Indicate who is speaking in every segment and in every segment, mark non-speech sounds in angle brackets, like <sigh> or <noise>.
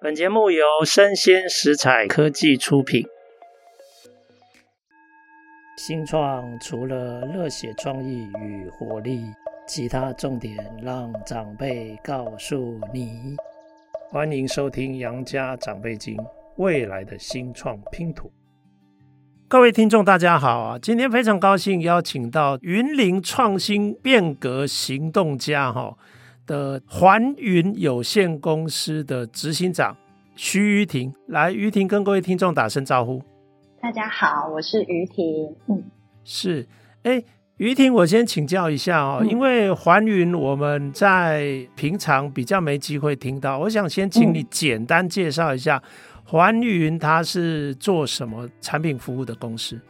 Speaker 1: 本节目由生鲜食材科技出品。新创除了热血创意与活力，其他重点让长辈告诉你。欢迎收听《杨家长辈经》，未来的新创拼图。各位听众，大家好啊！今天非常高兴邀请到云林创新变革行动家哈的环云有限公司的执行长徐于婷来，于婷跟各位听众打声招呼。
Speaker 2: 大家好，我是于婷。嗯，
Speaker 1: 是，哎，于婷，我先请教一下哦，嗯、因为环云我们在平常比较没机会听到，我想先请你简单介绍一下。嗯环云它是做什么产品服务的公司？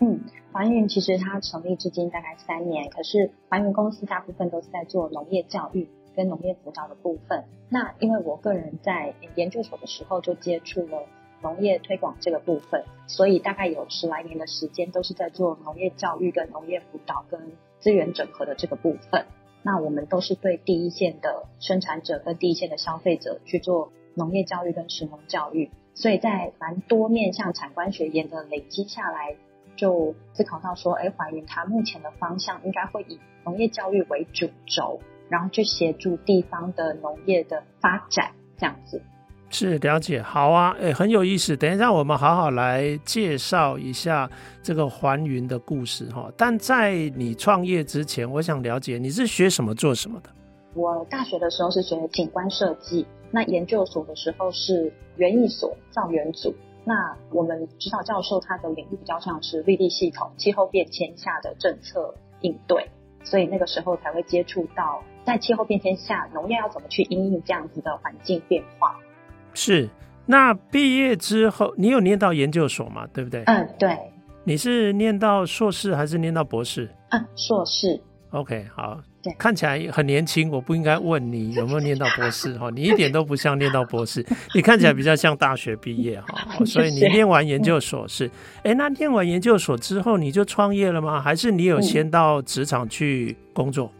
Speaker 2: 嗯，环云其实它成立至今大概三年，可是环云公司大部分都是在做农业教育跟农业辅导的部分。那因为我个人在研究所的时候就接触了农业推广这个部分，所以大概有十来年的时间都是在做农业教育跟农业辅导跟资源整合的这个部分。那我们都是对第一线的生产者跟第一线的消费者去做。农业教育跟食农教育，所以在蛮多面向产官学研的累积下来，就思考到说，哎，环云它目前的方向应该会以农业教育为主轴，然后去协助地方的农业的发展，这样子。
Speaker 1: 是了解，好啊，哎，很有意思。等一下我们好好来介绍一下这个环云的故事哈。但在你创业之前，我想了解你是学什么做什么的？
Speaker 2: 我大学的时候是学景观设计。那研究所的时候是园艺所造园组，那我们指导教授他的领域比较像是绿地系统、气候变迁下的政策应对，所以那个时候才会接触到在气候变迁下农业要怎么去应应这样子的环境变化。
Speaker 1: 是，那毕业之后你有念到研究所吗？对不对？
Speaker 2: 嗯，对。
Speaker 1: 你是念到硕士还是念到博士？
Speaker 2: 嗯，硕士。
Speaker 1: OK，好。对看起来很年轻，我不应该问你有没有念到博士哈，你一点都不像念到博士，你看起来比较像大学毕业哈，<laughs> 所以你念完研究所是，哎，那念完研究所之后你就创业了吗？还是你有先到职场去工作？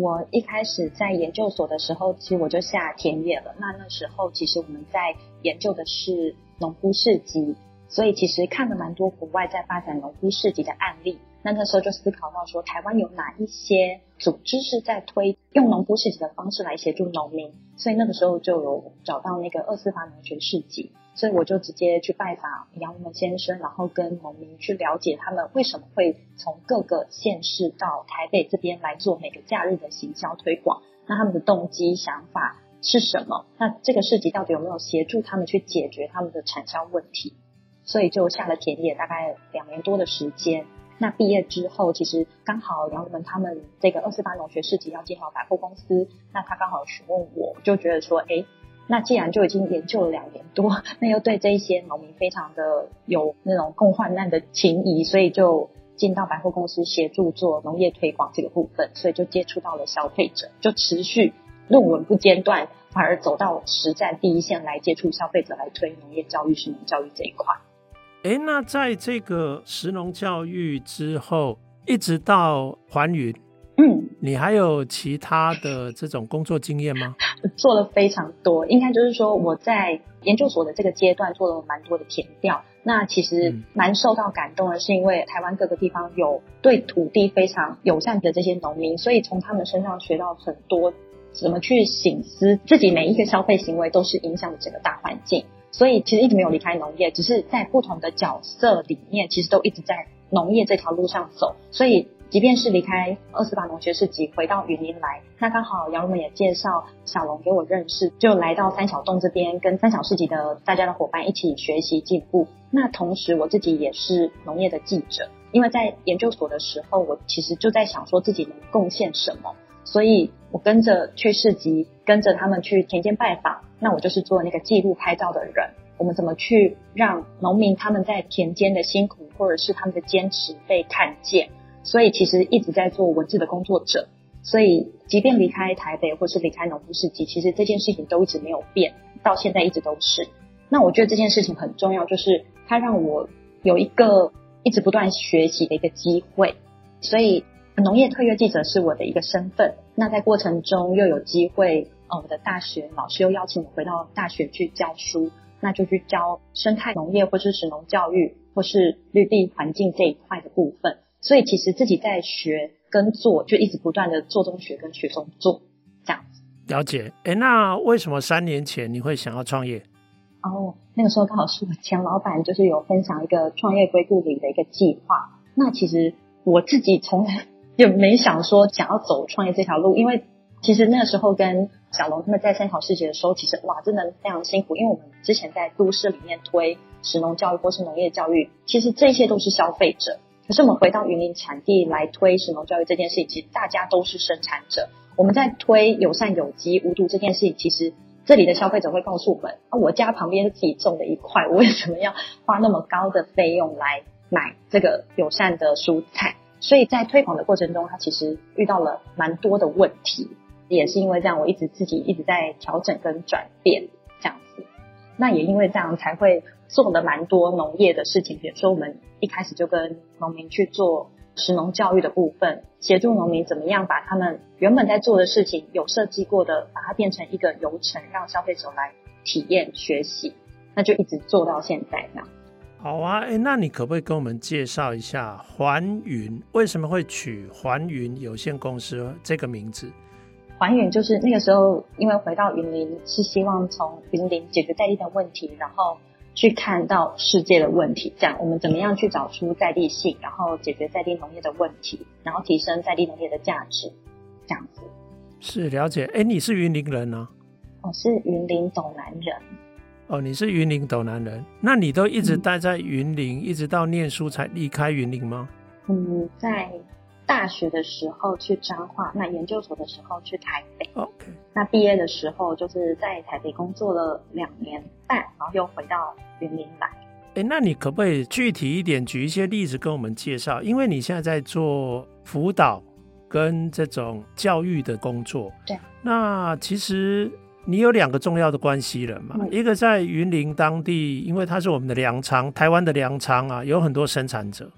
Speaker 2: 我一开始在研究所的时候，其实我就下田野了。那那时候其实我们在研究的是农夫市集，所以其实看了蛮多国外在发展农夫市集的案例。那那时候就思考到说，台湾有哪一些组织是在推用农夫市集的方式来协助农民，所以那个时候就有找到那个二四八农学市集，所以我就直接去拜访杨文先生，然后跟农民去了解他们为什么会从各个县市到台北这边来做每个假日的行销推广，那他们的动机想法是什么？那这个市集到底有没有协助他们去解决他们的产销问题？所以就下了田野，大概两年多的时间。那毕业之后，其实刚好杨文他们这个二四八农学市集要进到百货公司，那他刚好询问我，就觉得说，哎，那既然就已经研究了两年多，<laughs> 那又对这一些农民非常的有那种共患难的情谊，所以就进到百货公司协助做农业推广这个部分，所以就接触到了消费者，就持续论文不间断，反而走到实战第一线来接触消费者，来推农业教育、食农教育这一块。
Speaker 1: 哎，那在这个石农教育之后，一直到环云，
Speaker 2: 嗯，
Speaker 1: 你还有其他的这种工作经验吗？
Speaker 2: 做了非常多，应该就是说我在研究所的这个阶段做了蛮多的填调。那其实蛮受到感动的，是因为台湾各个地方有对土地非常友善的这些农民，所以从他们身上学到很多，怎么去省思自己每一个消费行为都是影响整个大环境。所以其实一直没有离开农业，只是在不同的角色里面，其实都一直在农业这条路上走。所以即便是离开二四八农学市集，回到云林来，那刚好杨文也介绍小龙给我认识，就来到三小洞这边，跟三小市集的大家的伙伴一起学习进步。那同时我自己也是农业的记者，因为在研究所的时候，我其实就在想说自己能贡献什么。所以我跟着去市集，跟着他们去田间拜访，那我就是做那个记录拍照的人。我们怎么去让农民他们在田间的辛苦，或者是他们的坚持被看见？所以其实一直在做文字的工作者。所以即便离开台北，或是离开农夫市集，其实这件事情都一直没有变，到现在一直都是。那我觉得这件事情很重要，就是它让我有一个一直不断学习的一个机会。所以。农业特约记者是我的一个身份，那在过程中又有机会呃，我的大学老师又邀请我回到大学去教书，那就去教生态农业或是食农教育或是绿地环境这一块的部分。所以其实自己在学跟做，就一直不断的做中学跟学中做这样子。
Speaker 1: 了解，哎，那为什么三年前你会想要创业？
Speaker 2: 哦，那个时候刚好是我前老板就是有分享一个创业归故里的一个计划。那其实我自己从来也没想说想要走创业这条路，因为其实那时候跟小龙他们在参考世界的时候，其实哇，真的非常辛苦，因为我们之前在都市里面推食农教育或是农业教育，其实这些都是消费者。可是我们回到云林产地来推食农教育这件事情，其实大家都是生产者。我们在推友善有机无毒这件事情，其实。这里的消费者会告诉我们：啊，我家旁边自己种的一块，我为什么要花那么高的费用来买这个友善的蔬菜？所以在推广的过程中，他其实遇到了蛮多的问题，也是因为这样，我一直自己一直在调整跟转变这样子。那也因为这样，才会做了蛮多农业的事情，比如说我们一开始就跟农民去做。食农教育的部分，协助农民怎么样把他们原本在做的事情有设计过的，把它变成一个流程，让消费者来体验学习，那就一直做到现在这样。
Speaker 1: 好啊，哎，那你可不可以跟我们介绍一下环云为什么会取环云有限公司这个名字？
Speaker 2: 环云就是那个时候，因为回到云林是希望从云林解决在地的问题，然后。去看到世界的问题，这样我们怎么样去找出在地性，然后解决在地农业的问题，然后提升在地农业的价值，这样子。
Speaker 1: 是了解，哎，你是云林人呢？
Speaker 2: 我是云林斗南人。
Speaker 1: 哦，你是云林斗南人，那你都一直待在云林，嗯、一直到念书才离开云林吗？
Speaker 2: 嗯，在。大学的时候去彰化，那研究所的时候去台北。
Speaker 1: OK，
Speaker 2: 那毕业的时候就是在台北工作了两年半，然后又回到云林来。
Speaker 1: 哎，那你可不可以具体一点举一些例子跟我们介绍？因为你现在在做辅导跟这种教育的工作。
Speaker 2: 对。
Speaker 1: 那其实你有两个重要的关系人嘛，嗯、一个在云林当地，因为它是我们的粮仓，台湾的粮仓啊，有很多生产者，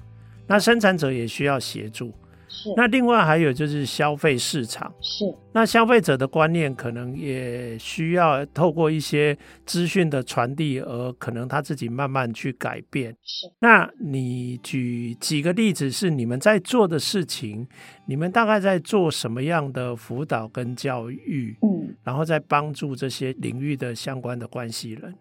Speaker 1: 那生产者也需要协助。
Speaker 2: 是，
Speaker 1: 那另外还有就是消费市场，
Speaker 2: 是，
Speaker 1: 那消费者的观念可能也需要透过一些资讯的传递，而可能他自己慢慢去改变。
Speaker 2: 是，
Speaker 1: 那你举几个例子是你们在做的事情？你们大概在做什么样的辅导跟教育？
Speaker 2: 嗯，
Speaker 1: 然后再帮助这些领域的相关的关系人。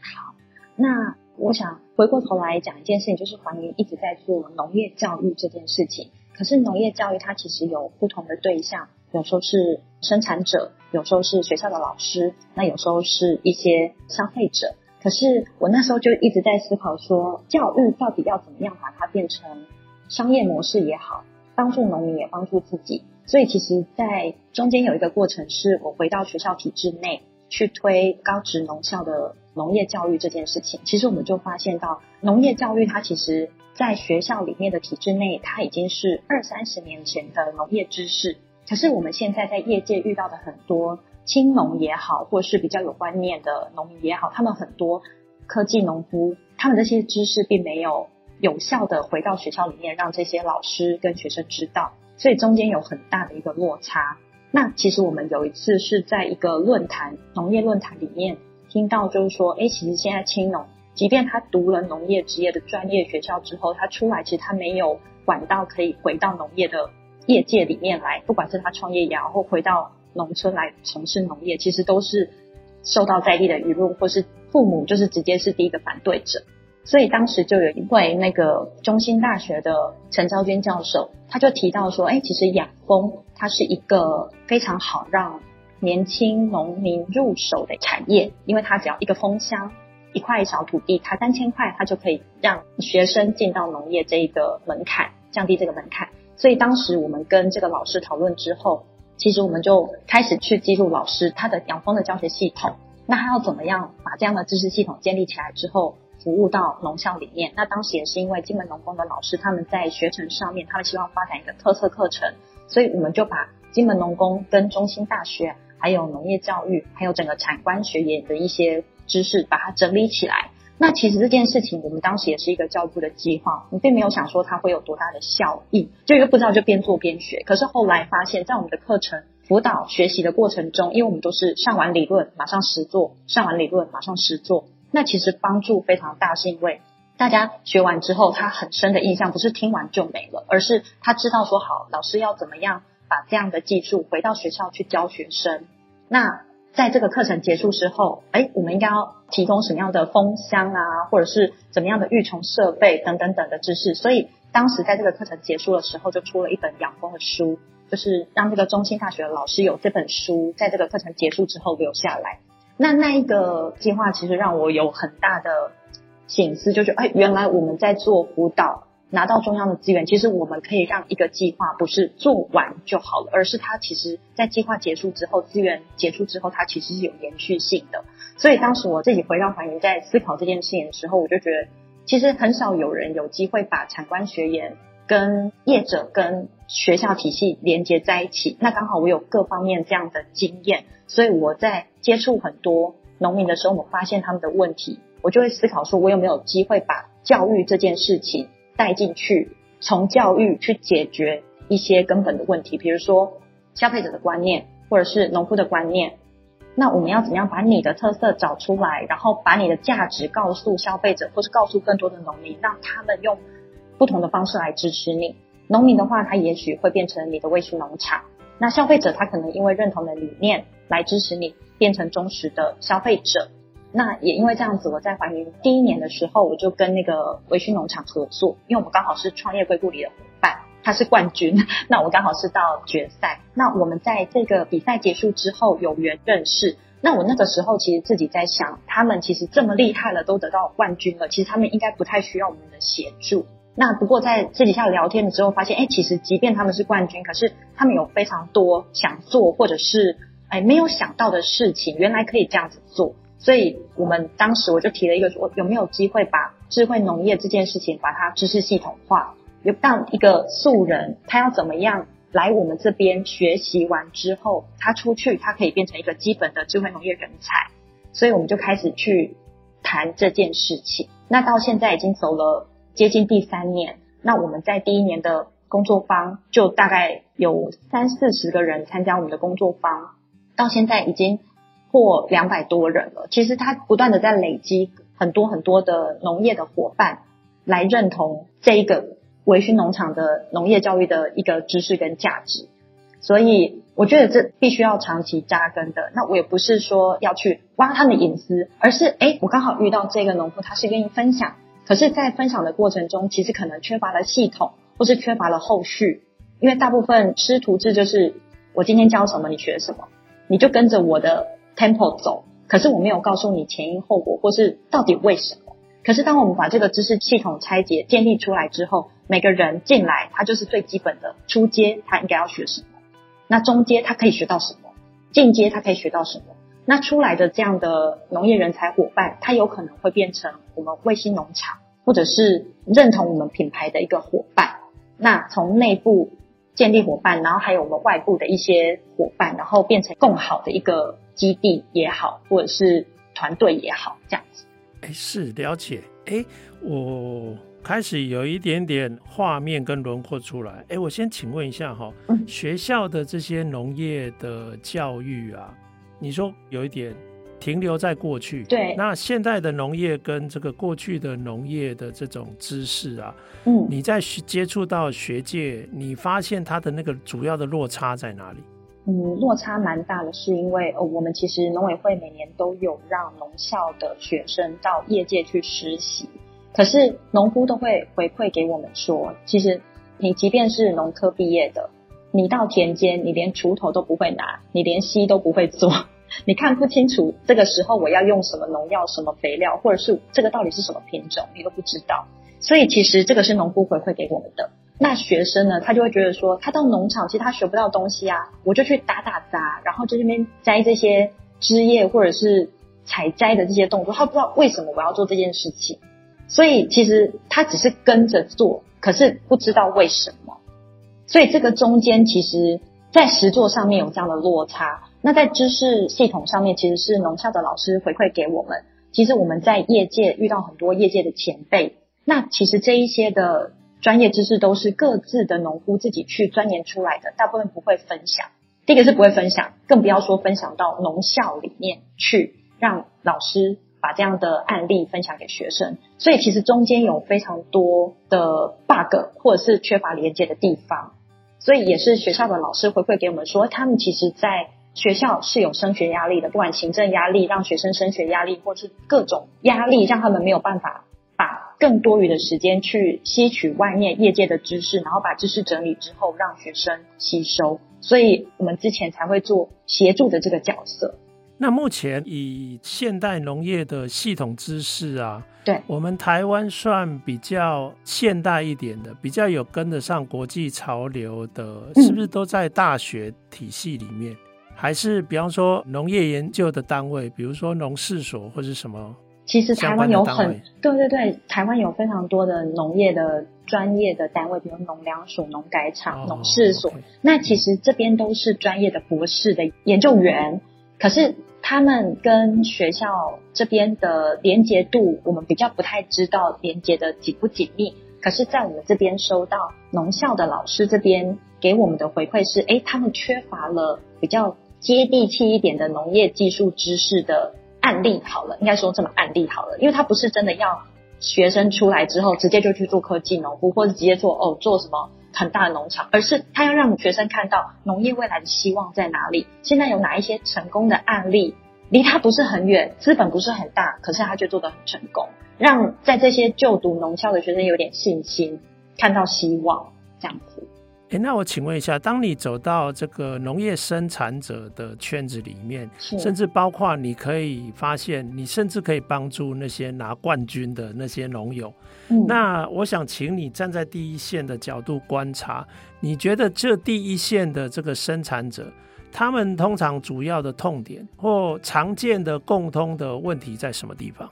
Speaker 2: 好，那我想回过头来讲一件事情，就是环云一直在做农业教育这件事情。可是农业教育它其实有不同的对象，有时候是生产者，有时候是学校的老师，那有时候是一些消费者。可是我那时候就一直在思考说，教育到底要怎么样把它变成商业模式也好，帮助农民也帮助自己。所以其实，在中间有一个过程，是我回到学校体制内去推高职农校的农业教育这件事情。其实我们就发现到，农业教育它其实。在学校里面的体制内，它已经是二三十年前的农业知识。可是我们现在在业界遇到的很多青农也好，或是比较有观念的农民也好，他们很多科技农夫，他们这些知识并没有有效的回到学校里面，让这些老师跟学生知道，所以中间有很大的一个落差。那其实我们有一次是在一个论坛，农业论坛里面听到，就是说，哎，其实现在青农。即便他读了农业职业的专业学校之后，他出来其实他没有管道可以回到农业的业界里面来，不管是他创业也好，或回到农村来从事农业，其实都是受到在地的舆论，或是父母就是直接是第一个反对者。所以当时就有一位那个中兴大学的陈昭娟教授，他就提到说，哎，其实养蜂它是一个非常好让年轻农民入手的产业，因为它只要一个蜂箱。一块小土地，它三千块，它就可以让学生进到农业这一个门槛，降低这个门槛。所以当时我们跟这个老师讨论之后，其实我们就开始去记录老师他的养蜂的教学系统。那他要怎么样把这样的知识系统建立起来之后，服务到农校里面？那当时也是因为金门农工的老师他们在学程上面，他们希望发展一个特色课程，所以我们就把金门农工跟中心大学，还有农业教育，还有整个产官学研的一些。知识把它整理起来。那其实这件事情，我们当时也是一个教育部的计划，我并没有想说它会有多大的效益，就又不知道就边做边学。可是后来发现，在我们的课程辅导学习的过程中，因为我们都是上完理论马上实做，上完理论马上实做，那其实帮助非常大，是因为大家学完之后，他很深的印象不是听完就没了，而是他知道说好，老师要怎么样把这样的技术回到学校去教学生。那在这个课程结束之后，哎，我们应该要提供什么样的蜂箱啊，或者是怎么样的育虫设备等等等的知识。所以当时在这个课程结束的时候，就出了一本养蜂的书，就是让这个中兴大学的老师有这本书，在这个课程结束之后留下来。那那一个计划其实让我有很大的醒思，就是哎，原来我们在做辅导。拿到中央的资源，其实我们可以让一个计划不是做完就好了，而是它其实在计划结束之后，资源结束之后，它其实是有延续性的。所以当时我自己回到环云，在思考这件事情的时候，我就觉得，其实很少有人有机会把产官学研跟业者跟学校体系连接在一起。那刚好我有各方面这样的经验，所以我在接触很多农民的时候，我发现他们的问题，我就会思考说，我有没有机会把教育这件事情。带进去，从教育去解决一些根本的问题，比如说消费者的观念，或者是农夫的观念。那我们要怎么样把你的特色找出来，然后把你的价值告诉消费者，或是告诉更多的农民，让他们用不同的方式来支持你。农民的话，他也许会变成你的卫星农场；那消费者，他可能因为认同的理念来支持你，变成忠实的消费者。那也因为这样子，我在怀孕第一年的时候，我就跟那个微醺农场合作，因为我们刚好是创业归故里的伙伴，他是冠军，<laughs> 那我刚好是到决赛。那我们在这个比赛结束之后有缘认识。那我那个时候其实自己在想，他们其实这么厉害了，都得到冠军了，其实他们应该不太需要我们的协助。那不过在私底下聊天的时候发现，哎，其实即便他们是冠军，可是他们有非常多想做或者是哎没有想到的事情，原来可以这样子做。所以我们当时我就提了一个说，有没有机会把智慧农业这件事情把它知识系统化？有当一个素人，他要怎么样来我们这边学习完之后，他出去他可以变成一个基本的智慧农业人才。所以我们就开始去谈这件事情。那到现在已经走了接近第三年，那我们在第一年的工作坊就大概有三四十个人参加我们的工作坊，到现在已经。过两百多人了，其实他不断的在累积很多很多的农业的伙伴来认同这一个微醺农场的农业教育的一个知识跟价值，所以我觉得这必须要长期扎根的。那我也不是说要去挖他的隐私，而是诶，我刚好遇到这个农夫，他是愿意分享，可是，在分享的过程中，其实可能缺乏了系统，或是缺乏了后续，因为大部分师徒制就是我今天教什么，你学什么，你就跟着我的。Tempo 走，可是我没有告诉你前因后果，或是到底为什么。可是当我们把这个知识系统拆解、建立出来之后，每个人进来，他就是最基本的初阶，他应该要学什么？那中阶他可以学到什么？进阶他可以学到什么？那出来的这样的农业人才伙伴，他有可能会变成我们卫星农场，或者是认同我们品牌的一个伙伴。那从内部建立伙伴，然后还有我们外部的一些伙伴，然后变成更好的一个。基地也好，或者是团队也好，这样子。
Speaker 1: 哎，是了解。哎，我开始有一点点画面跟轮廓出来。哎，我先请问一下哈，嗯，学校的这些农业的教育啊，你说有一点停留在过去。
Speaker 2: 对。
Speaker 1: 那现在的农业跟这个过去的农业的这种知识啊，
Speaker 2: 嗯，
Speaker 1: 你在接触到学界，你发现它的那个主要的落差在哪里？
Speaker 2: 嗯，落差蛮大的，是因为哦，我们其实农委会每年都有让农校的学生到业界去实习，可是农夫都会回馈给我们说，其实你即便是农科毕业的，你到田间，你连锄头都不会拿，你连吸都不会做，<laughs> 你看不清楚这个时候我要用什么农药、什么肥料，或者是这个到底是什么品种，你都不知道，所以其实这个是农夫回馈给我们的。那学生呢，他就会觉得说，他到农场其实他学不到东西啊，我就去打打杂，然后在这边摘这些枝叶或者是采摘的这些动作，他不知道为什么我要做这件事情，所以其实他只是跟着做，可是不知道为什么，所以这个中间其实，在实作上面有这样的落差。那在知识系统上面，其实是农校的老师回馈给我们，其实我们在业界遇到很多业界的前辈，那其实这一些的。专业知识都是各自的农夫自己去钻研出来的，大部分不会分享。第一个是不会分享，更不要说分享到农校里面去，让老师把这样的案例分享给学生。所以其实中间有非常多的 bug 或者是缺乏连接的地方。所以也是学校的老师回馈给我们说，他们其实在学校是有升学压力的，不管行政压力让学生升学压力，或是各种压力让他们没有办法更多余的时间去吸取外面业界的知识，然后把知识整理之后让学生吸收。所以我们之前才会做协助的这个角色。
Speaker 1: 那目前以现代农业的系统知识啊，
Speaker 2: 对，
Speaker 1: 我们台湾算比较现代一点的，比较有跟得上国际潮流的，是不是都在大学体系里面？嗯、还是比方说农业研究的单位，比如说农事所或是什么？
Speaker 2: 其实台湾有很，对对对，台湾有非常多的农业的。专业的单位，比如农粮署、农改场、农事所，那其实这边都是专业的博士的研究员。可是他们跟学校这边的连结度，我们比较不太知道连结的紧不紧密。可是，在我们这边收到农校的老师这边给我们的回馈是，诶，他们缺乏了比较接地气一点的农业技术知识的案例。好了，应该说这么案例好了，因为他不是真的要。学生出来之后，直接就去做科技农夫，或者直接做哦做什么很大的农场，而是他要让学生看到农业未来的希望在哪里。现在有哪一些成功的案例，离他不是很远，资本不是很大，可是他却做得很成功，让在这些就读农校的学生有点信心，看到希望，这样子。
Speaker 1: 诶，那我请问一下，当你走到这个农业生产者的圈子里面，甚至包括你可以发现，你甚至可以帮助那些拿冠军的那些农友。嗯，那我想请你站在第一线的角度观察，你觉得这第一线的这个生产者，他们通常主要的痛点或常见的共通的问题在什么地方？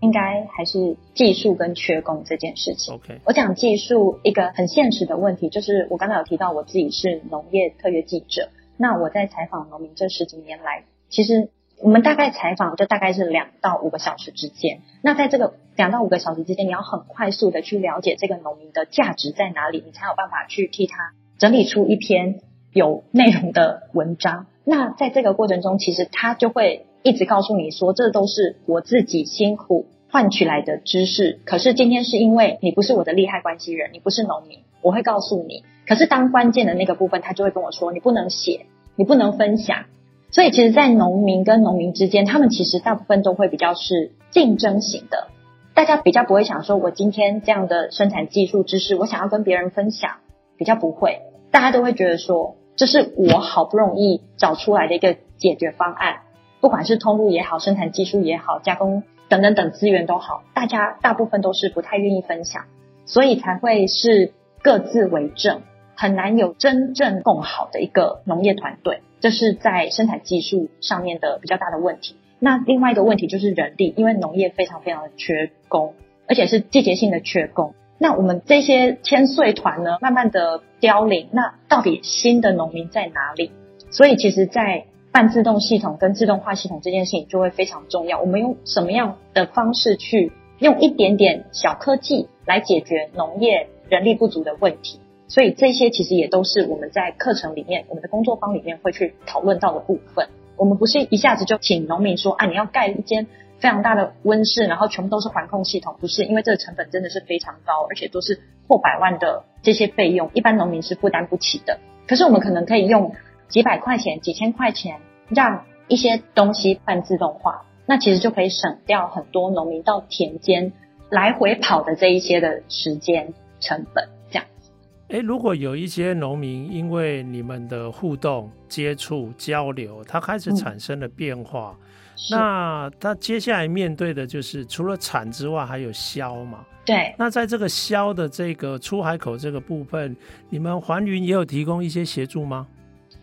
Speaker 2: 应该还是技术跟缺工这件事情。
Speaker 1: OK，
Speaker 2: 我讲技术一个很现实的问题，就是我刚才有提到我自己是农业特约记者，那我在采访农民这十几年来，其实我们大概采访就大概是两到五个小时之间。那在这个两到五个小时之间，你要很快速的去了解这个农民的价值在哪里，你才有办法去替他整理出一篇有内容的文章。那在这个过程中，其实他就会。一直告诉你说，这都是我自己辛苦换取来的知识。可是今天是因为你不是我的利害关系人，你不是农民，我会告诉你。可是当关键的那个部分，他就会跟我说，你不能写，你不能分享。所以其实，在农民跟农民之间，他们其实大部分都会比较是竞争型的。大家比较不会想说，我今天这样的生产技术知识，我想要跟别人分享，比较不会。大家都会觉得说，这是我好不容易找出来的一个解决方案。不管是通路也好，生产技术也好，加工等等等资源都好，大家大部分都是不太愿意分享，所以才会是各自为政，很难有真正共好的一个农业团队。这是在生产技术上面的比较大的问题。那另外一个问题就是人力，因为农业非常非常的缺工，而且是季节性的缺工。那我们这些千岁团呢，慢慢的凋零，那到底新的农民在哪里？所以其实，在半自动系统跟自动化系统这件事情就会非常重要。我们用什么样的方式去用一点点小科技来解决农业人力不足的问题？所以这些其实也都是我们在课程里面、我们的工作坊里面会去讨论到的部分。我们不是一下子就请农民说啊，你要盖一间非常大的温室，然后全部都是环控系统，不是，因为这个成本真的是非常高，而且都是破百万的这些费用，一般农民是负担不起的。可是我们可能可以用。几百块钱、几千块钱，让一些东西半自动化，那其实就可以省掉很多农民到田间来回跑的这一些的时间成本。这样子，
Speaker 1: 诶，如果有一些农民因为你们的互动、接触、交流，他开始产生了变化，嗯、那他接下来面对的就是除了产之外，还有销嘛？
Speaker 2: 对。
Speaker 1: 那在这个销的这个出海口这个部分，你们环云也有提供一些协助吗？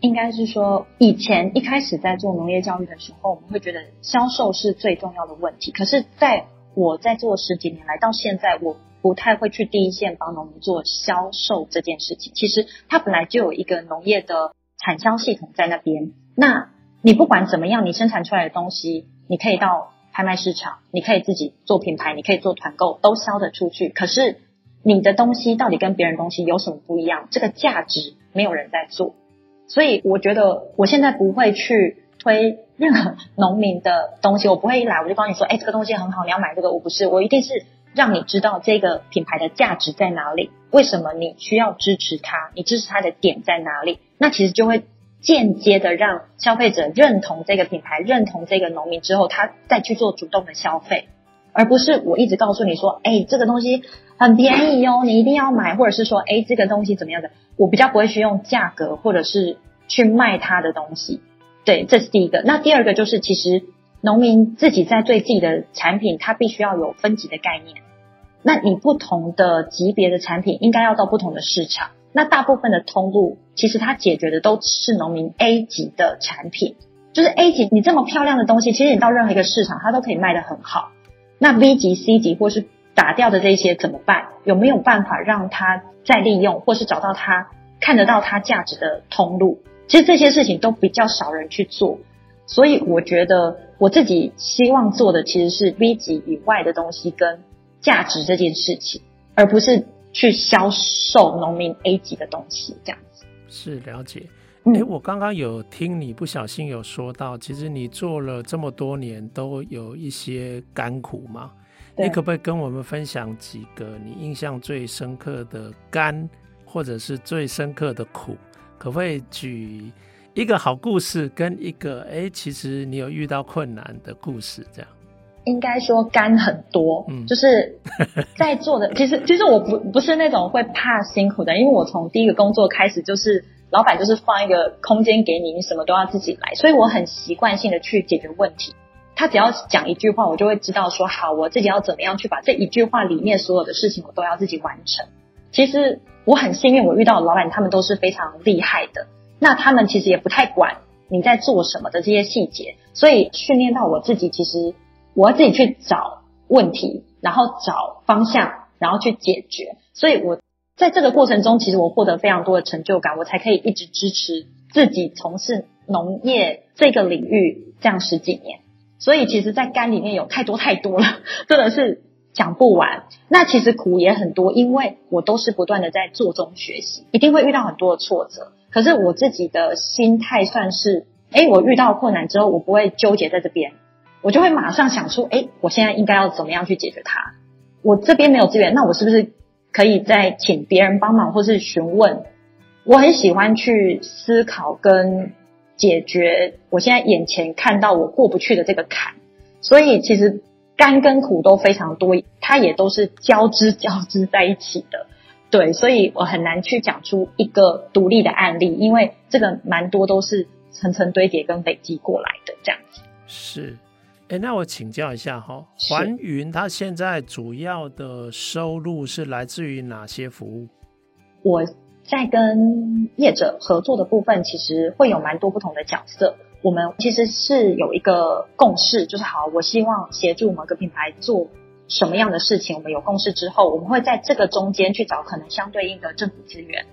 Speaker 2: 应该是说，以前一开始在做农业教育的时候，我们会觉得销售是最重要的问题。可是，在我在做十几年来到现在，我不太会去第一线帮农民做销售这件事情。其实，它本来就有一个农业的产销系统在那边。那你不管怎么样，你生产出来的东西，你可以到拍卖市场，你可以自己做品牌，你可以做团购，都销得出去。可是，你的东西到底跟别人东西有什么不一样？这个价值没有人在做。所以我觉得我现在不会去推任何农民的东西，我不会一来我就帮你说，哎，这个东西很好，你要买这个。我不是，我一定是让你知道这个品牌的价值在哪里，为什么你需要支持它，你支持它的点在哪里，那其实就会间接的让消费者认同这个品牌，认同这个农民之后，他再去做主动的消费。而不是我一直告诉你说，哎，这个东西很便宜哦，你一定要买，或者是说，哎，这个东西怎么样的？我比较不会去用价格或者是去卖他的东西。对，这是第一个。那第二个就是，其实农民自己在对自己的产品，他必须要有分级的概念。那你不同的级别的产品，应该要到不同的市场。那大部分的通路，其实它解决的都是农民 A 级的产品，就是 A 级，你这么漂亮的东西，其实你到任何一个市场，它都可以卖得很好。那 B 级、C 级或是打掉的这些怎么办？有没有办法让它再利用，或是找到它看得到它价值的通路？其实这些事情都比较少人去做，所以我觉得我自己希望做的其实是 B 级以外的东西跟价值这件事情，而不是去销售农民 A 级的东西这样子。
Speaker 1: 是了解。哎，我刚刚有听你不小心有说到，其实你做了这么多年，都有一些甘苦嘛？你可不可以跟我们分享几个你印象最深刻的甘，或者是最深刻的苦？可不可以举一个好故事，跟一个哎，其实你有遇到困难的故事？这样
Speaker 2: 应该说干很多，嗯，就是在做的。<laughs> 其实，其实我不不是那种会怕辛苦的，因为我从第一个工作开始就是。老板就是放一个空间给你，你什么都要自己来，所以我很习惯性的去解决问题。他只要讲一句话，我就会知道说好，我自己要怎么样去把这一句话里面所有的事情，我都要自己完成。其实我很幸运，我遇到的老板他们都是非常厉害的，那他们其实也不太管你在做什么的这些细节，所以训练到我自己，其实我要自己去找问题，然后找方向，然后去解决。所以我。在这个过程中，其实我获得非常多的成就感，我才可以一直支持自己从事农业这个领域这样十几年。所以，其实，在甘里面有太多太多了，<laughs> 真的是讲不完。那其实苦也很多，因为我都是不断的在做中学习，一定会遇到很多的挫折。可是我自己的心态算是，诶，我遇到困难之后，我不会纠结在这边，我就会马上想出，诶，我现在应该要怎么样去解决它？我这边没有资源，那我是不是？可以再请别人帮忙，或是询问。我很喜欢去思考跟解决我现在眼前看到我过不去的这个坎，所以其实甘跟苦都非常多，它也都是交织交织在一起的。对，所以我很难去讲出一个独立的案例，因为这个蛮多都是层层堆叠跟累积过来的这样子。
Speaker 1: 是。哎，那我请教一下哈，环云它现在主要的收入是来自于哪些服务？
Speaker 2: 我在跟业者合作的部分，其实会有蛮多不同的角色。我们其实是有一个共识，就是好，我希望协助某个品牌做什么样的事情。我们有共识之后，我们会在这个中间去找可能相对应的政府资源。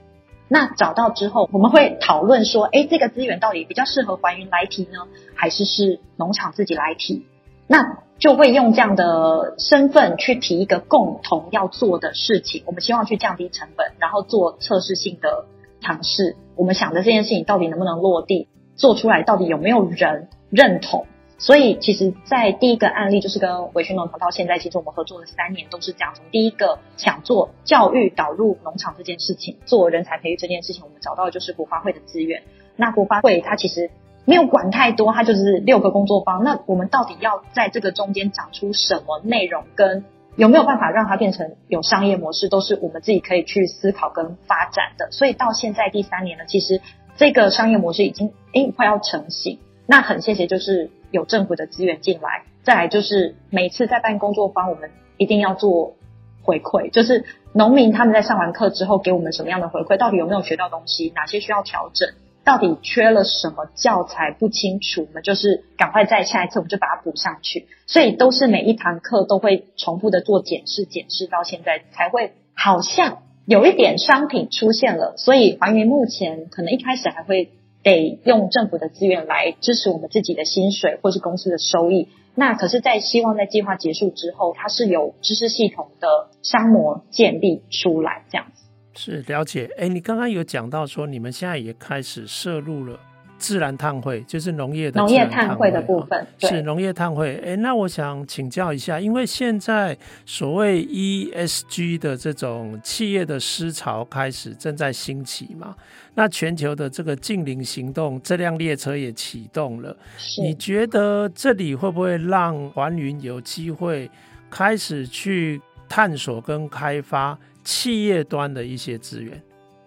Speaker 2: 那找到之后，我们会讨论说，哎，这个资源到底比较适合环云来提呢，还是是农场自己来提？那就会用这样的身份去提一个共同要做的事情。我们希望去降低成本，然后做测试性的尝试。我们想的这件事情到底能不能落地，做出来到底有没有人认同？所以，其实，在第一个案例就是跟维讯农场到现在，其实我们合作了三年，都是这样。从第一个想做教育导入农场这件事情，做人才培育这件事情，我们找到的就是国发会的资源。那国发会它其实没有管太多，它就是六个工作坊。那我们到底要在这个中间长出什么内容，跟有没有办法让它变成有商业模式，都是我们自己可以去思考跟发展的。所以到现在第三年了，其实这个商业模式已经诶快要成型。那很谢谢，就是。有政府的资源进来，再来就是每次在办工作坊，我们一定要做回馈，就是农民他们在上完课之后给我们什么样的回馈，到底有没有学到东西，哪些需要调整，到底缺了什么教材不清楚，我们就是赶快在下一次我们就把它补上去，所以都是每一堂课都会重复的做检视，检视到现在才会好像有一点商品出现了，所以环云目前可能一开始还会。得用政府的资源来支持我们自己的薪水或是公司的收益。那可是，在希望在计划结束之后，它是由知识系统的商模建立出来这样子。
Speaker 1: 是了解。哎，你刚刚有讲到说，你们现在也开始摄入了。自然碳汇就是农业的农业碳汇
Speaker 2: 的部分，
Speaker 1: 是农业碳汇。哎，那我想请教一下，因为现在所谓 ESG 的这种企业的思潮开始正在兴起嘛，那全球的这个净零行动这辆列车也启动了。你觉得这里会不会让环云有机会开始去探索跟开发企业端的一些资源？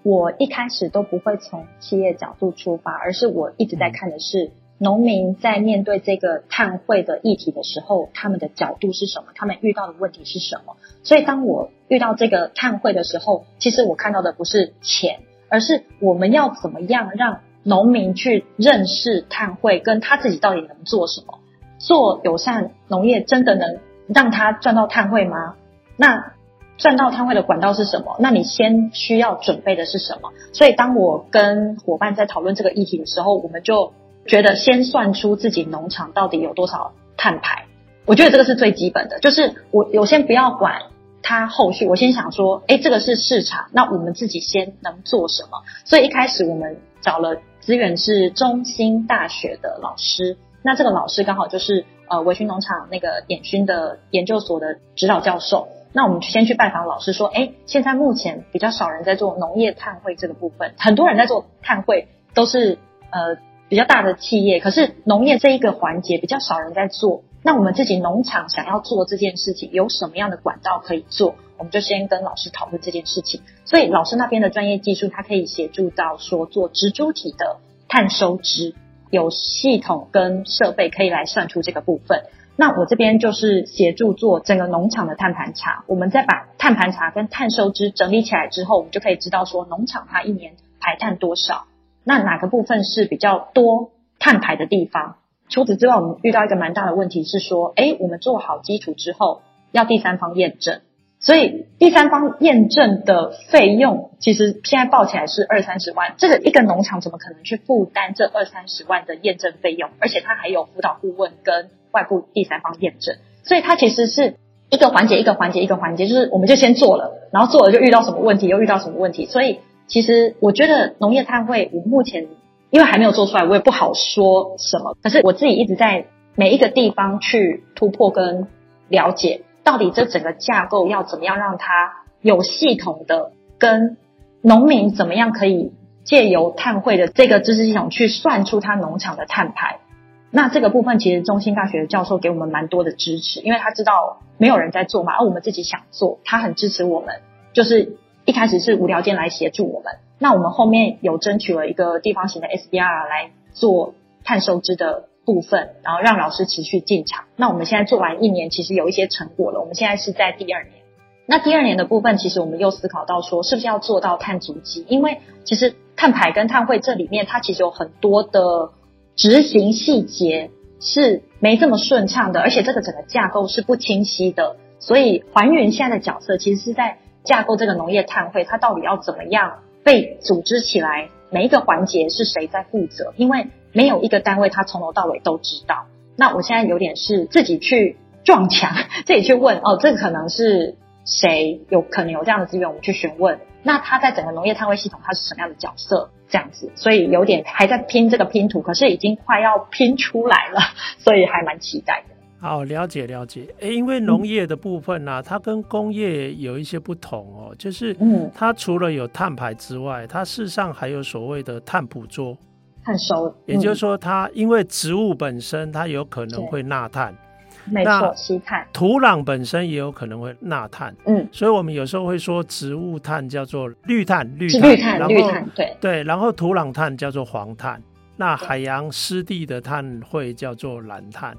Speaker 2: 我一开始都不会从企业角度出发，而是我一直在看的是农民在面对这个碳汇的议题的时候，他们的角度是什么，他们遇到的问题是什么。所以当我遇到这个碳汇的时候，其实我看到的不是钱，而是我们要怎么样让农民去认识碳汇，跟他自己到底能做什么。做友善农业真的能让他赚到碳汇吗？那？赚到碳汇的管道是什么？那你先需要准备的是什么？所以当我跟伙伴在讨论这个议题的时候，我们就觉得先算出自己农场到底有多少碳排。我觉得这个是最基本的，就是我我先不要管它后续，我先想说，诶，这个是市场，那我们自己先能做什么？所以一开始我们找了资源是中兴大学的老师，那这个老师刚好就是呃维勋农场那个点熏的研究所的指导教授。那我们先去拜访老师，说，诶，现在目前比较少人在做农业碳汇这个部分，很多人在做碳汇都是呃比较大的企业，可是农业这一个环节比较少人在做。那我们自己农场想要做这件事情，有什么样的管道可以做？我们就先跟老师讨论这件事情。所以老师那边的专业技术，它可以协助到说做植株体的碳收支，有系统跟设备可以来算出这个部分。那我这边就是协助做整个农场的碳盘查，我们再把碳盘查跟碳收支整理起来之后，我们就可以知道说农场它一年排碳多少，那哪个部分是比较多碳排的地方。除此之外，我们遇到一个蛮大的问题是说，诶，我们做好基础之后要第三方验证，所以第三方验证的费用其实现在报起来是二三十万，这个一个农场怎么可能去负担这二三十万的验证费用？而且它还有辅导顾问跟外部第三方验证，所以它其实是一个环节一个环节一个环节，就是我们就先做了，然后做了就遇到什么问题，又遇到什么问题。所以其实我觉得农业碳汇，我目前因为还没有做出来，我也不好说什么。可是我自己一直在每一个地方去突破跟了解，到底这整个架构要怎么样让它有系统的跟农民怎么样可以借由碳汇的这个知识系统去算出它农场的碳排。那这个部分其实中兴大学教授给我们蛮多的支持，因为他知道没有人在做嘛，而我们自己想做，他很支持我们。就是一开始是无条件来协助我们，那我们后面有争取了一个地方型的 SBR 来做碳收支的部分，然后让老师持续进场。那我们现在做完一年，其实有一些成果了。我们现在是在第二年，那第二年的部分，其实我们又思考到说，是不是要做到碳足迹？因为其实碳排跟碳汇这里面，它其实有很多的。执行细节是没这么顺畅的，而且这个整个架构是不清晰的，所以还原现在的角色其实是在架构这个农业碳汇，它到底要怎么样被组织起来，每一个环节是谁在负责？因为没有一个单位他从头到尾都知道。那我现在有点是自己去撞墙，<laughs> 自己去问哦，这个可能是谁有可能有这样的资源，我们去询问。那他在整个农业碳汇系统，他是什么样的角色？这样子，所以有点还在拼这个拼图，可是已经快要拼出来了，<laughs> 所以还蛮期待的。
Speaker 1: 好，了解了解。诶，因为农业的部分呢、啊，它跟工业有一些不同哦，就是嗯，它除了有碳排之外，它事实上还有所谓的碳捕捉、
Speaker 2: 碳收。
Speaker 1: 也就是说，它因为植物本身它有可能会纳碳。
Speaker 2: 没错，吸碳。
Speaker 1: 土壤本身也有可能会纳碳，嗯，所以我们有时候会说植物碳叫做绿碳，绿碳，
Speaker 2: 绿碳，然后绿碳，对
Speaker 1: 对，然后土壤碳叫做黄碳，那海洋湿地的碳会叫做蓝碳，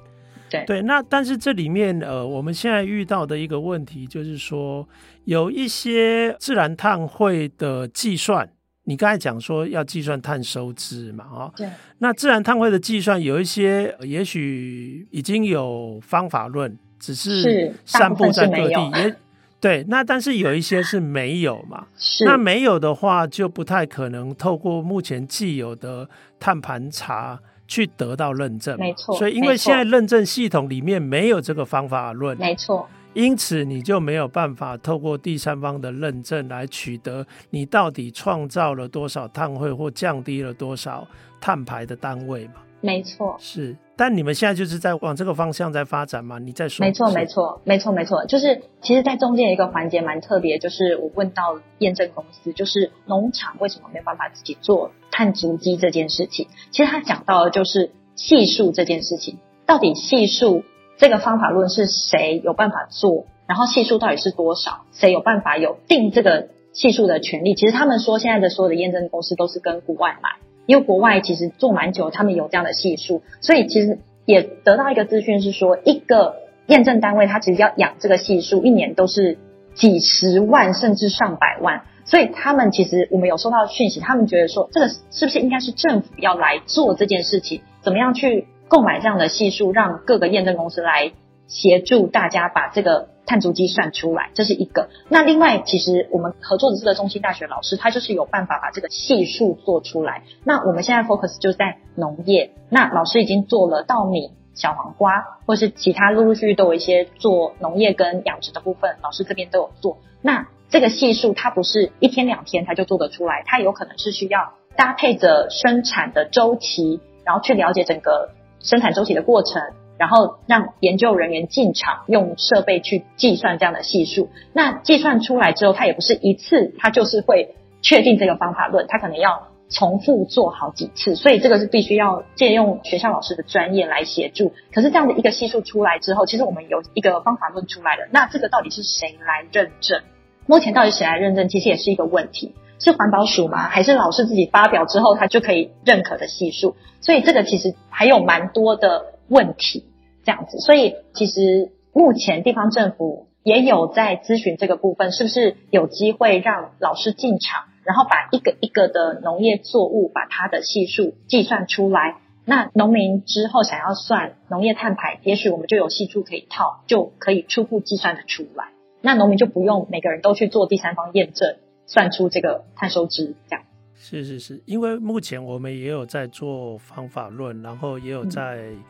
Speaker 2: 对
Speaker 1: 对，那但是这里面呃，我们现在遇到的一个问题就是说，有一些自然碳汇的计算。你刚才讲说要计算碳收支嘛，哦，对，那自然碳汇的计算有一些，也许已经有方法论，只是散布在各地，也对。那但是有一些是没有嘛，是那没有的话，就不太可能透过目前既有的碳盘查去得到认证，
Speaker 2: 没错。
Speaker 1: 所以因为现在认证系统里面没有这个方法论，
Speaker 2: 没错。
Speaker 1: 因此你就没有办法透过第三方的认证来取得你到底创造了多少碳汇或降低了多少碳排的单位嘛？
Speaker 2: 没错，
Speaker 1: 是。但你们现在就是在往这个方向在发展嘛？你在说？
Speaker 2: 没错，没错，没错，没错。就是其实，在中间有一个环节蛮特别，就是我问到验证公司，就是农场为什么没有办法自己做碳足迹这件事情。其实他讲到的就是系数这件事情，到底系数这个方法论是谁有办法做？然后系数到底是多少？谁有办法有定这个系数的权利？其实他们说，现在的所有的验证公司都是跟国外买。因为国外其实做蛮久，他们有这样的系数，所以其实也得到一个资讯是说，一个验证单位它其实要养这个系数，一年都是几十万甚至上百万，所以他们其实我们有收到讯息，他们觉得说，这个是不是应该是政府要来做这件事情？怎么样去购买这样的系数，让各个验证公司来协助大家把这个。碳足迹算出来，这是一个。那另外，其实我们合作的这个中兴大学老师，他就是有办法把这个系数做出来。那我们现在 focus 就在农业。那老师已经做了稻米、小黄瓜，或是其他陆陆续续都有一些做农业跟养殖的部分，老师这边都有做。那这个系数，它不是一天两天它就做得出来，它有可能是需要搭配着生产的周期，然后去了解整个生产周期的过程。然后让研究人员进场用设备去计算这样的系数，那计算出来之后，它也不是一次，它就是会确定这个方法论，它可能要重复做好几次，所以这个是必须要借用学校老师的专业来协助。可是这样的一个系数出来之后，其实我们有一个方法论出来了，那这个到底是谁来认证？目前到底谁来认证，其实也是一个问题，是环保署吗？还是老师自己发表之后他就可以认可的系数？所以这个其实还有蛮多的问题。这样子，所以其实目前地方政府也有在咨询这个部分，是不是有机会让老师进场，然后把一个一个的农业作物把它的系数计算出来。那农民之后想要算农业碳排，也许我们就有系数可以套，就可以初步计算得出来。那农民就不用每个人都去做第三方验证，算出这个碳收支。这样。
Speaker 1: 是是是，因为目前我们也有在做方法论，然后也有在、嗯。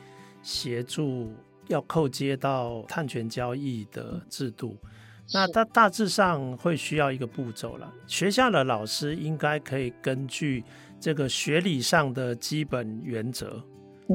Speaker 1: 协助要扣接到碳权交易的制度，那它大致上会需要一个步骤了。学校的老师应该可以根据这个学理上的基本原则，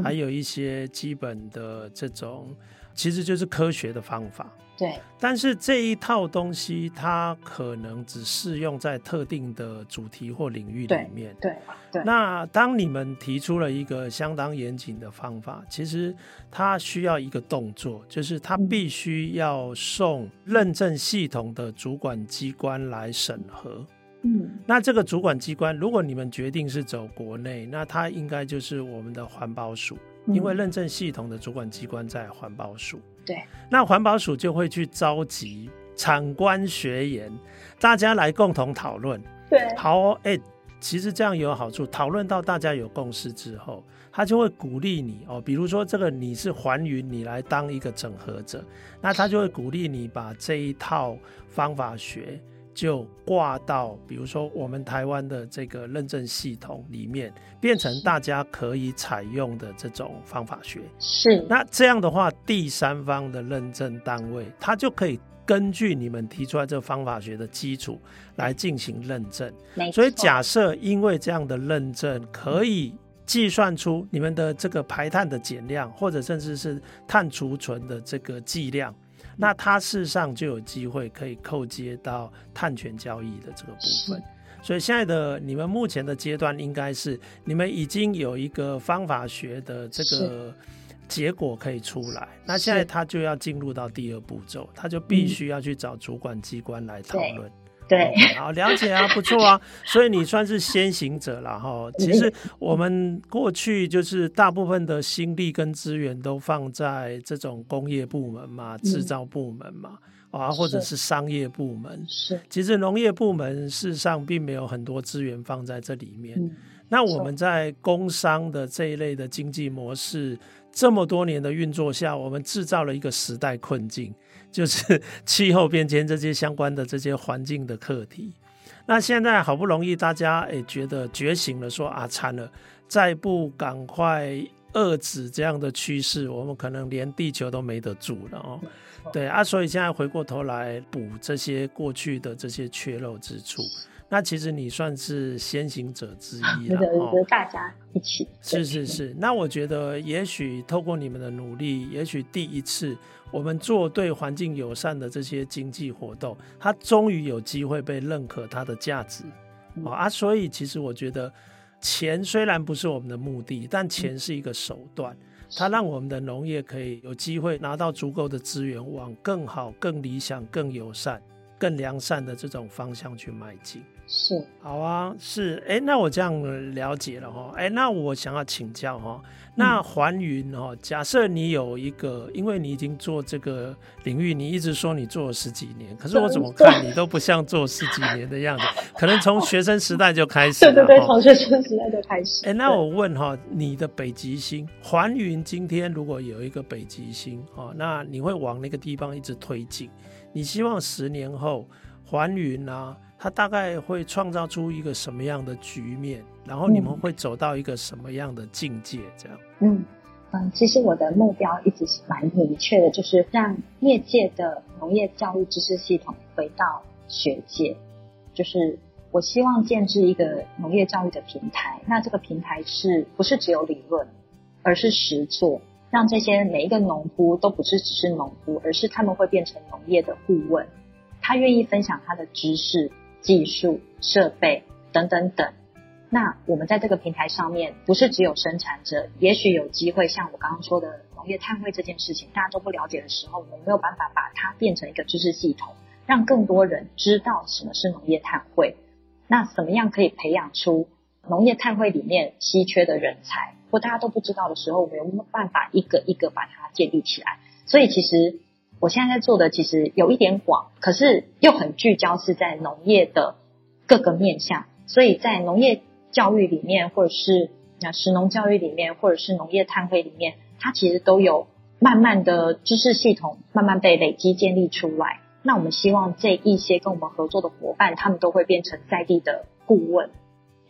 Speaker 1: 还有一些基本的这种，其实就是科学的方法。
Speaker 2: 对，
Speaker 1: 但是这一套东西它可能只适用在特定的主题或领域里面。
Speaker 2: 对，对。
Speaker 1: 那当你们提出了一个相当严谨的方法，其实它需要一个动作，就是它必须要送认证系统的主管机关来审核。嗯。那这个主管机关，如果你们决定是走国内，那它应该就是我们的环保署，因为认证系统的主管机关在环保署。
Speaker 2: 对，
Speaker 1: 那环保署就会去召集产官学研，大家来共同讨论。
Speaker 2: 对，
Speaker 1: 好哦，哎，其实这样有好处。讨论到大家有共识之后，他就会鼓励你哦。比如说，这个你是环云，你来当一个整合者，那他就会鼓励你把这一套方法学。就挂到，比如说我们台湾的这个认证系统里面，变成大家可以采用的这种方法学。
Speaker 2: 是，
Speaker 1: 那这样的话，第三方的认证单位，它就可以根据你们提出来这个方法学的基础来进行
Speaker 2: 认证。
Speaker 1: 所以假设因为这样的认证可以计算出你们的这个排碳的减量，或者甚至是碳储存的这个剂量。那它事实上就有机会可以扣接到碳权交易的这个部分，所以现在的你们目前的阶段应该是你们已经有一个方法学的这个结果可以出来，那现在他就要进入到第二步骤，他就必须要去找主管机关来讨论。
Speaker 2: 对，
Speaker 1: 好了解啊，<laughs> 不错啊，所以你算是先行者了哈。其实我们过去就是大部分的心力跟资源都放在这种工业部门嘛、制造部门嘛，啊，或者是商业部门。
Speaker 2: 是，
Speaker 1: 其实农业部门事实上并没有很多资源放在这里面。那我们在工商的这一类的经济模式这么多年的运作下，我们制造了一个时代困境。就是 <laughs> 气候变迁这些相关的这些环境的课题，那现在好不容易大家也觉得觉醒了说，说啊惨了，再不赶快遏制这样的趋势，我们可能连地球都没得住了哦。<laughs> 对啊，所以现在回过头来补这些过去的这些缺漏之处。那其实你算是先行者之一了，
Speaker 2: 我觉得大家一起。
Speaker 1: 是是是，那我觉得也许透过你们的努力，也许第一次我们做对环境友善的这些经济活动，它终于有机会被认可它的价值。嗯、啊，所以其实我觉得钱虽然不是我们的目的，但钱是一个手段，嗯、它让我们的农业可以有机会拿到足够的资源，往更好、更理想、更友善、更良善的这种方向去迈进。
Speaker 2: 是，
Speaker 1: 好啊，是，哎，那我这样了解了哈，哎，那我想要请教哈，那环云哈，假设你有一个，因为你已经做这个领域，你一直说你做了十几年，可是我怎么看你都不像做十几年的样子，可能从学生时代就开始，
Speaker 2: 对对对，从学生时代就开始。
Speaker 1: 哎，那我问哈，你的北极星环云今天如果有一个北极星哦，那你会往那个地方一直推进？你希望十年后环云啊？它大概会创造出一个什么样的局面，然后你们会走到一个什么样的境界？这样，
Speaker 2: 嗯嗯，其实我的目标一直是蛮明确的，就是让业界的农业教育知识系统回到学界，就是我希望建置一个农业教育的平台。那这个平台是不是只有理论，而是实做，让这些每一个农夫都不是只是农夫，而是他们会变成农业的顾问，他愿意分享他的知识。技术、设备等等等，那我们在这个平台上面，不是只有生产者，也许有机会像我刚刚说的农业碳汇这件事情，大家都不了解的时候，我们没有办法把它变成一个知识系统，让更多人知道什么是农业碳汇。那怎么样可以培养出农业碳汇里面稀缺的人才，或大家都不知道的时候，我们有没有办法一个一个把它建立起来？所以其实。我现在在做的其实有一点广，可是又很聚焦，是在农业的各个面向。所以在农业教育里面，或者是那食农教育里面，或者是农业碳汇里面，它其实都有慢慢的知识系统慢慢被累积建立出来。那我们希望这一些跟我们合作的伙伴，他们都会变成在地的顾问，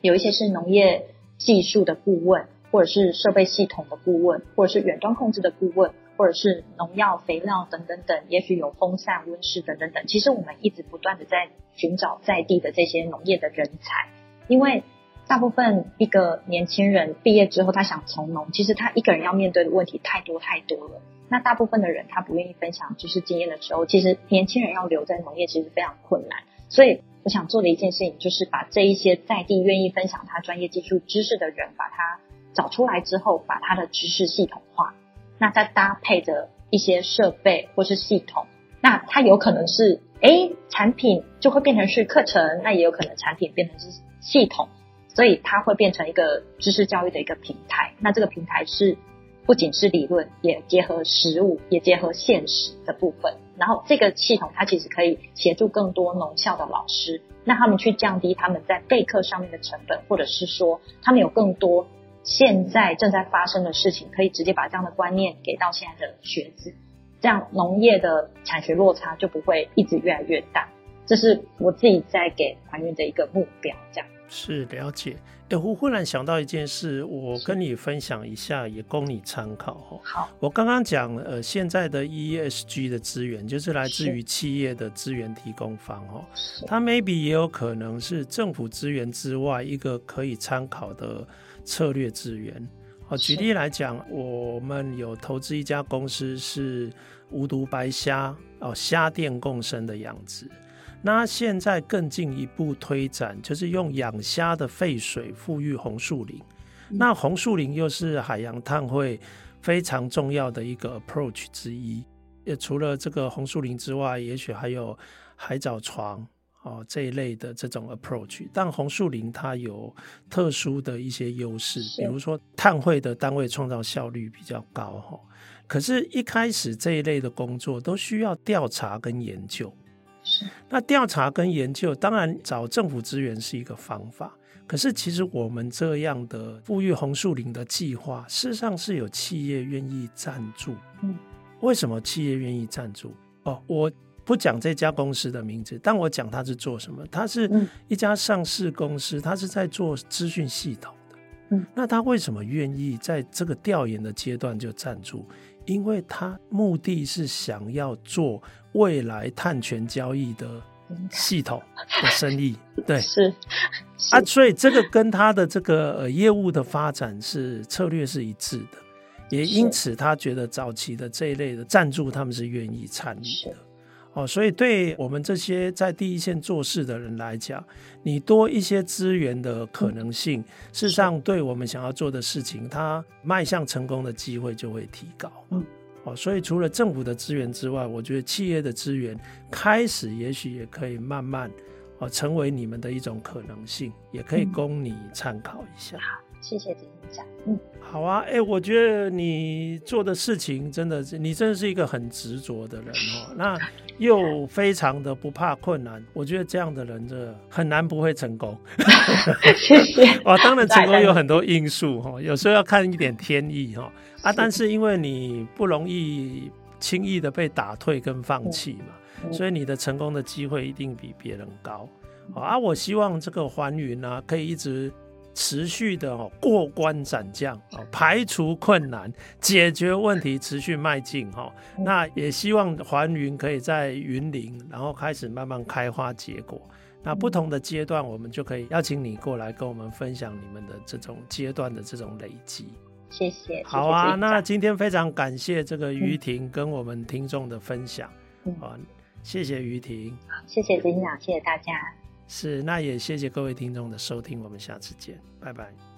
Speaker 2: 有一些是农业技术的顾问，或者是设备系统的顾问，或者是远端控制的顾问。或者是农药、肥料等等等，也许有风扇、温室等等等。其实我们一直不断的在寻找在地的这些农业的人才，因为大部分一个年轻人毕业之后，他想从农，其实他一个人要面对的问题太多太多了。那大部分的人他不愿意分享知识经验的时候，其实年轻人要留在农业其实非常困难。所以我想做的一件事情，就是把这一些在地愿意分享他专业技术知识的人，把他找出来之后，把他的知识系统化。那再搭配着一些设备或是系统，那它有可能是诶产品就会变成是课程，那也有可能产品变成是系统，所以它会变成一个知识教育的一个平台。那这个平台是不仅是理论，也结合实物，也结合现实的部分。然后这个系统它其实可以协助更多农校的老师，那他们去降低他们在备课上面的成本，或者是说他们有更多。现在正在发生的事情，可以直接把这样的观念给到现在的学子，这样农业的产学落差就不会一直越来越大。这是我自己在给还原的一个目标，这样。
Speaker 1: 是了解。哎，我忽然想到一件事，我跟你分享一下，也供你参考哈。
Speaker 2: 好，
Speaker 1: 我刚刚讲呃，现在的 ESG 的资源就是来自于企业的资源提供方哈，它 maybe 也有可能是政府资源之外一个可以参考的。策略资源，好，举例来讲，我们有投资一家公司是无毒白虾哦，虾店共生的养殖。那现在更进一步推展，就是用养虾的废水富育红树林。那红树林又是海洋碳汇非常重要的一个 approach 之一。也除了这个红树林之外，也许还有海藻床。哦，这一类的这种 approach，但红树林它有特殊的一些优势，比如说碳汇的单位创造效率比较高哈。可是，一开始这一类的工作都需要调查跟研究。是，那调查跟研究，当然找政府资源是一个方法。可是，其实我们这样的富裕红树林的计划，事实上是有企业愿意赞助。嗯，为什么企业愿意赞助？哦，我。不讲这家公司的名字，但我讲它是做什么。它是一家上市公司，它是在做资讯系统的。
Speaker 2: 嗯，
Speaker 1: 那他为什么愿意在这个调研的阶段就赞助？因为他目的是想要做未来碳权交易的系统的生意，对，
Speaker 2: 是，是
Speaker 1: 啊，所以这个跟他的这个呃业务的发展是策略是一致的，也因此他觉得早期的这一类的赞助他们是愿意参与的。哦，所以对我们这些在第一线做事的人来讲，你多一些资源的可能性，嗯、事实上对我们想要做的事情，它迈向成功的机会就会提高。嗯，哦，所以除了政府的资源之外，我觉得企业的资源开始也许也可以慢慢哦成为你们的一种可能性，也可以供你参考一下。
Speaker 2: 嗯，谢谢执行长。嗯，
Speaker 1: 好啊，哎、欸，我觉得你做的事情真的是，你真的是一个很执着的人哦。<laughs> 那。又非常的不怕困难，我觉得这样的人这很难不会成功。<laughs>
Speaker 2: 谢谢。<laughs>
Speaker 1: 哇，当然成功有很多因素哈，有时候要看一点天意哈啊，但是因为你不容易轻易的被打退跟放弃嘛，所以你的成功的机会一定比别人高。啊，我希望这个环云呢可以一直。持续的哦过关斩将哦，排除困难，解决问题，持续迈进哈。那也希望环云可以在云林，然后开始慢慢开花结果。那不同的阶段，我们就可以邀请你过来跟我们分享你们的这种阶段的这种累积。
Speaker 2: 谢谢。
Speaker 1: 好啊，那今天非常感谢这个于婷跟我们听众的分享。好，谢谢于婷。
Speaker 2: 好，谢谢执行长，谢谢大家。
Speaker 1: 是，那也谢谢各位听众的收听，我们下次见，拜拜。